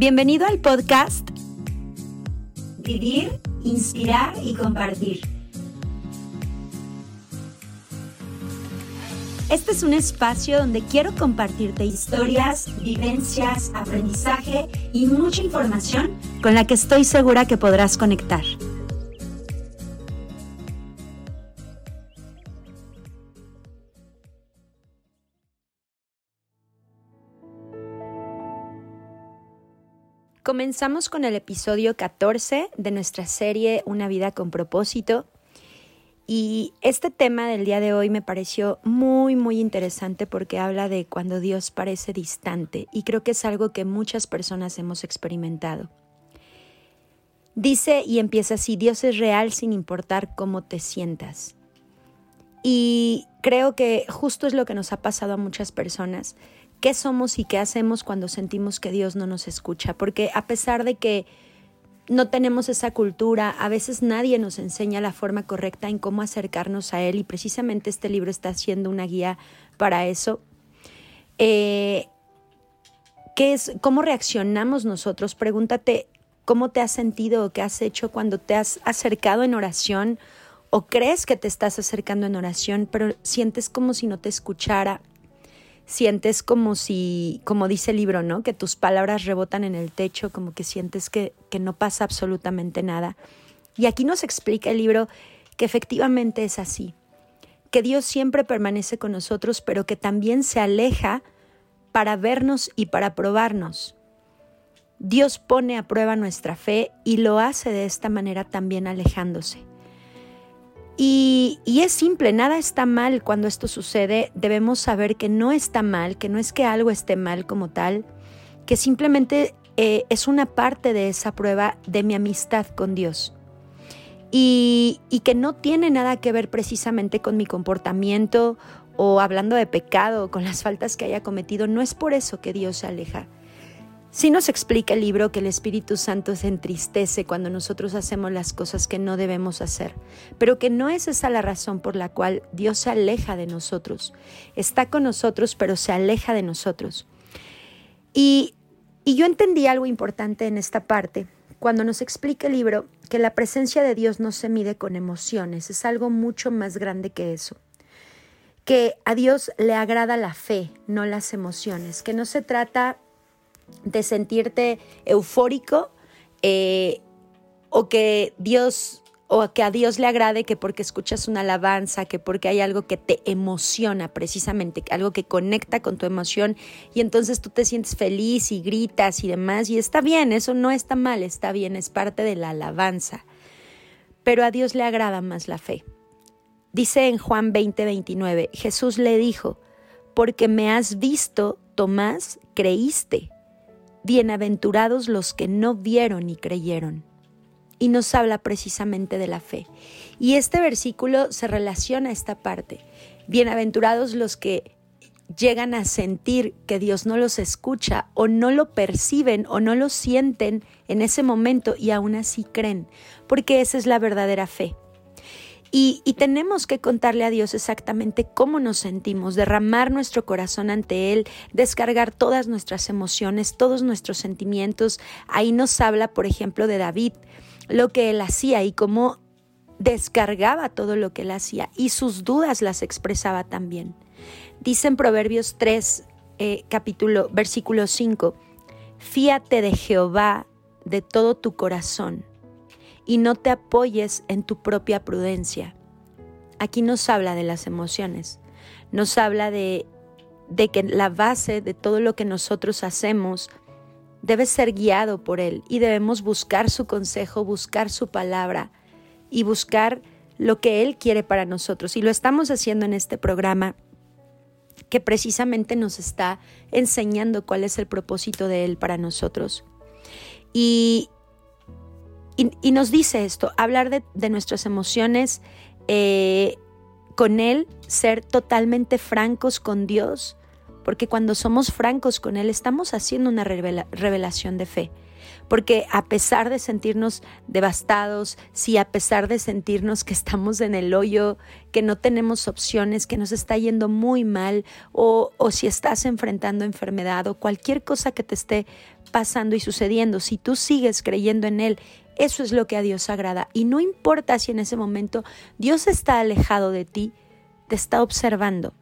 Bienvenido al podcast Vivir, Inspirar y Compartir. Este es un espacio donde quiero compartirte historias, vivencias, aprendizaje y mucha información con la que estoy segura que podrás conectar. Comenzamos con el episodio 14 de nuestra serie Una vida con propósito. Y este tema del día de hoy me pareció muy, muy interesante porque habla de cuando Dios parece distante y creo que es algo que muchas personas hemos experimentado. Dice y empieza así, Dios es real sin importar cómo te sientas. Y creo que justo es lo que nos ha pasado a muchas personas qué somos y qué hacemos cuando sentimos que Dios no nos escucha, porque a pesar de que no tenemos esa cultura, a veces nadie nos enseña la forma correcta en cómo acercarnos a Él y precisamente este libro está siendo una guía para eso. Eh, ¿qué es, ¿Cómo reaccionamos nosotros? Pregúntate cómo te has sentido o qué has hecho cuando te has acercado en oración o crees que te estás acercando en oración, pero sientes como si no te escuchara sientes como si, como dice el libro, ¿no? Que tus palabras rebotan en el techo, como que sientes que, que no pasa absolutamente nada. Y aquí nos explica el libro que efectivamente es así, que Dios siempre permanece con nosotros, pero que también se aleja para vernos y para probarnos. Dios pone a prueba nuestra fe y lo hace de esta manera también alejándose. Y, es simple, nada está mal cuando esto sucede. Debemos saber que no está mal, que no es que algo esté mal como tal, que simplemente eh, es una parte de esa prueba de mi amistad con Dios. Y, y que no tiene nada que ver precisamente con mi comportamiento o hablando de pecado, con las faltas que haya cometido. No es por eso que Dios se aleja. Sí nos explica el libro que el Espíritu Santo se entristece cuando nosotros hacemos las cosas que no debemos hacer, pero que no es esa la razón por la cual Dios se aleja de nosotros. Está con nosotros, pero se aleja de nosotros. Y, y yo entendí algo importante en esta parte, cuando nos explica el libro que la presencia de Dios no se mide con emociones, es algo mucho más grande que eso que a Dios le agrada la fe, no las emociones, que no se trata de sentirte eufórico eh, o que Dios o que a Dios le agrade que porque escuchas una alabanza, que porque hay algo que te emociona precisamente, algo que conecta con tu emoción y entonces tú te sientes feliz y gritas y demás y está bien, eso no está mal, está bien, es parte de la alabanza. Pero a Dios le agrada más la fe. Dice en Juan 20, 29, Jesús le dijo, porque me has visto, Tomás, creíste. Bienaventurados los que no vieron y creyeron. Y nos habla precisamente de la fe. Y este versículo se relaciona a esta parte. Bienaventurados los que llegan a sentir que Dios no los escucha o no lo perciben o no lo sienten en ese momento y aún así creen, porque esa es la verdadera fe. Y, tenemos que contarle a Dios exactamente cómo nos sentimos, derramar nuestro corazón ante Él, descargar todas nuestras emociones, todos nuestros sentimientos. Ahí nos habla, por ejemplo, de David, lo que él hacía y cómo descargaba todo lo que él hacía y sus dudas las expresaba también. Dice en Proverbios 3, eh, capítulo, versículo 5, fíate de Jehová de todo tu corazón y no te apoyes en tu propia prudencia. Aquí nos habla de las emociones, nos habla de, de que la base de todo lo que nosotros hacemos debe ser guiado por Él y debemos buscar su consejo, buscar su palabra y buscar lo que Él quiere para nosotros. Y lo estamos haciendo en este programa que precisamente nos está enseñando cuál es el propósito de Él para nosotros. Y, y, nos dice esto, hablar de, nuestras emociones eh, con Él, ser totalmente francos con Dios, porque cuando somos francos con Él estamos haciendo una revelación de fe. Porque a pesar de sentirnos devastados, si a pesar de sentirnos que estamos en el hoyo, que no tenemos opciones, que nos está yendo muy mal, o, o si estás enfrentando enfermedad o cualquier cosa que te esté pasando y sucediendo, si tú sigues creyendo en Él, eso es lo que a Dios agrada. Y no importa si en ese momento Dios está alejado de ti, te está observando.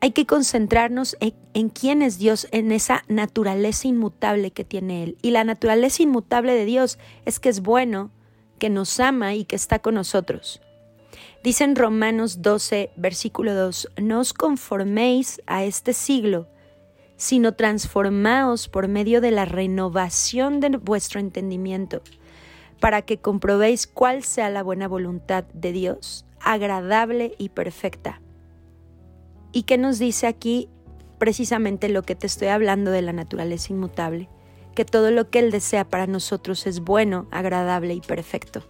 Hay que concentrarnos en, quién es Dios, en esa naturaleza inmutable que tiene Él. Y la naturaleza inmutable de Dios es que es bueno, que nos ama y que está con nosotros. Dice en Romanos 12, versículo 2, no os conforméis a este siglo, sino transformaos por medio de la renovación de vuestro entendimiento para que comprobéis cuál sea la buena voluntad de Dios, agradable y perfecta. ¿Y qué nos dice aquí precisamente lo que te estoy hablando de la naturaleza inmutable? Que todo lo que Él desea para nosotros es bueno, agradable y perfecto.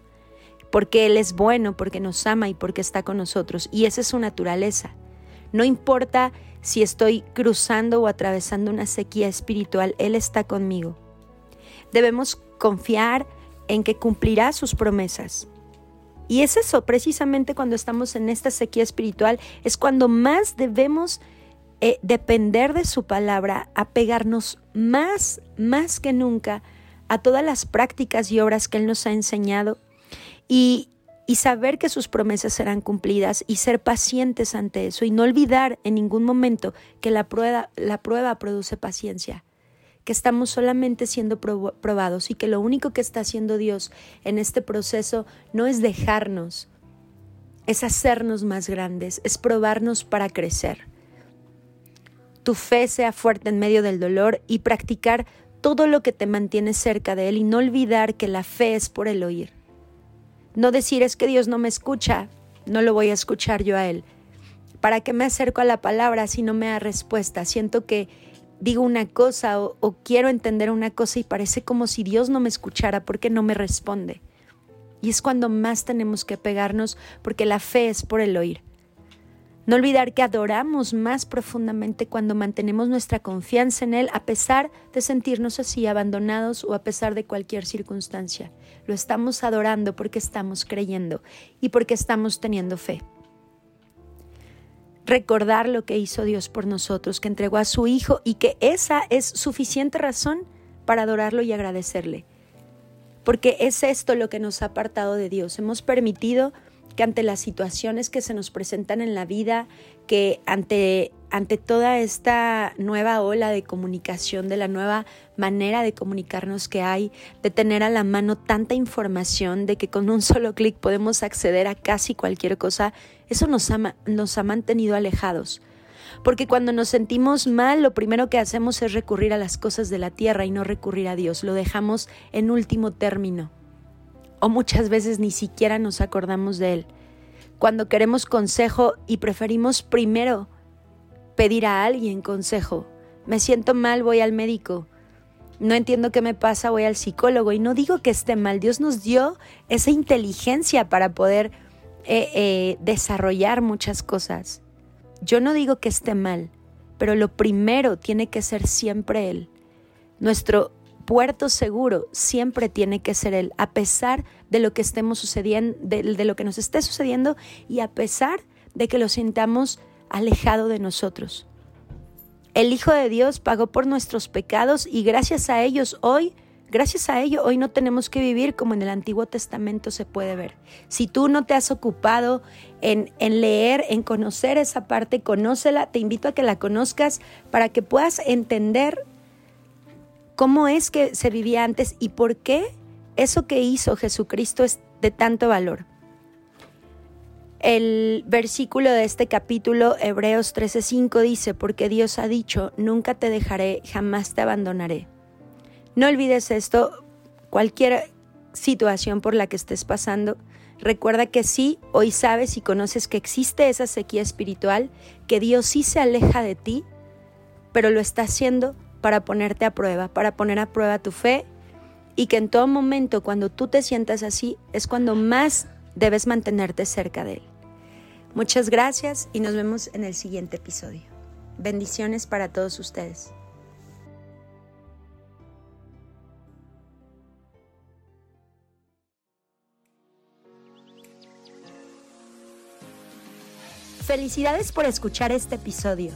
Porque Él es bueno, porque nos ama y porque está con nosotros. Y esa es su naturaleza. No importa si estoy cruzando o atravesando una sequía espiritual, Él está conmigo. Debemos confiar en que cumplirá sus promesas. Y es eso, precisamente cuando estamos en esta sequía espiritual, es cuando más debemos eh, depender de su palabra, apegarnos más, más que nunca a todas las prácticas y obras que Él nos ha enseñado y, y saber que sus promesas serán cumplidas y ser pacientes ante eso y no olvidar en ningún momento que la prueba, la prueba produce paciencia que estamos solamente siendo probados y que lo único que está haciendo Dios en este proceso no es dejarnos, es hacernos más grandes, es probarnos para crecer. Tu fe sea fuerte en medio del dolor y practicar todo lo que te mantiene cerca de Él y no olvidar que la fe es por el oír. No decir es que Dios no me escucha, no lo voy a escuchar yo a Él. ¿Para qué me acerco a la palabra si no me da respuesta? Siento que digo una cosa o, quiero entender una cosa y parece como si Dios no me escuchara porque no me responde. Y es cuando más tenemos que pegarnos porque la fe es por el oír. No olvidar que adoramos más profundamente cuando mantenemos nuestra confianza en Él a pesar de sentirnos así abandonados o a pesar de cualquier circunstancia. Lo estamos adorando porque estamos creyendo y porque estamos teniendo fe recordar lo que hizo Dios por nosotros, que entregó a su Hijo y que esa es suficiente razón para adorarlo y agradecerle. Porque es esto lo que nos ha apartado de Dios. Hemos permitido que ante las situaciones que se nos presentan en la vida, que ante, ante toda esta nueva ola de comunicación, de la nueva manera de comunicarnos que hay, de tener a la mano tanta información, de que con un solo clic podemos acceder a casi cualquier cosa, eso nos ha, nos ha mantenido alejados. Porque cuando nos sentimos mal, lo primero que hacemos es recurrir a las cosas de la tierra y no recurrir a Dios. Lo dejamos en último término. O muchas veces ni siquiera nos acordamos de Él. Cuando queremos consejo y preferimos primero pedir a alguien consejo. Me siento mal, voy al médico. No entiendo qué me pasa, voy al psicólogo. Y no digo que esté mal, Dios nos dio esa inteligencia para poder eh, eh, desarrollar muchas cosas. Yo no digo que esté mal, pero lo primero tiene que ser siempre Él. Nuestro puerto seguro siempre tiene que ser Él, a pesar de lo que estemos sucediendo, de, lo que nos esté sucediendo y a pesar de que lo sintamos alejado de nosotros. El Hijo de Dios pagó por nuestros pecados y gracias a ellos hoy Gracias a ello, hoy no tenemos que vivir como en el Antiguo Testamento se puede ver. Si tú no te has ocupado en, en, leer, en conocer esa parte, conócela, te invito a que la conozcas para que puedas entender cómo es que se vivía antes y por qué eso que hizo Jesucristo es de tanto valor. El versículo de este capítulo, Hebreos 13:5, dice, porque Dios ha dicho, nunca te dejaré, jamás te abandonaré. No olvides esto, cualquier situación por la que estés pasando, recuerda que sí, hoy sabes y conoces que existe esa sequía espiritual, que Dios sí se aleja de ti, pero lo está haciendo para ponerte a prueba, para poner a prueba tu fe y que en todo momento cuando tú te sientas así es cuando más debes mantenerte cerca de Él. Muchas gracias y nos vemos en el siguiente episodio. Bendiciones para todos ustedes. Felicidades por escuchar este episodio.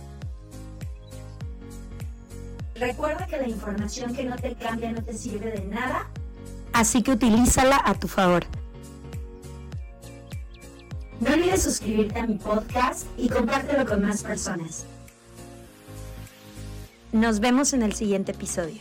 Recuerda que la información que no te cambia no te sirve de nada, así que utilízala a tu favor. No olvides suscribirte a mi podcast y compártelo con más personas. Nos vemos en el siguiente episodio.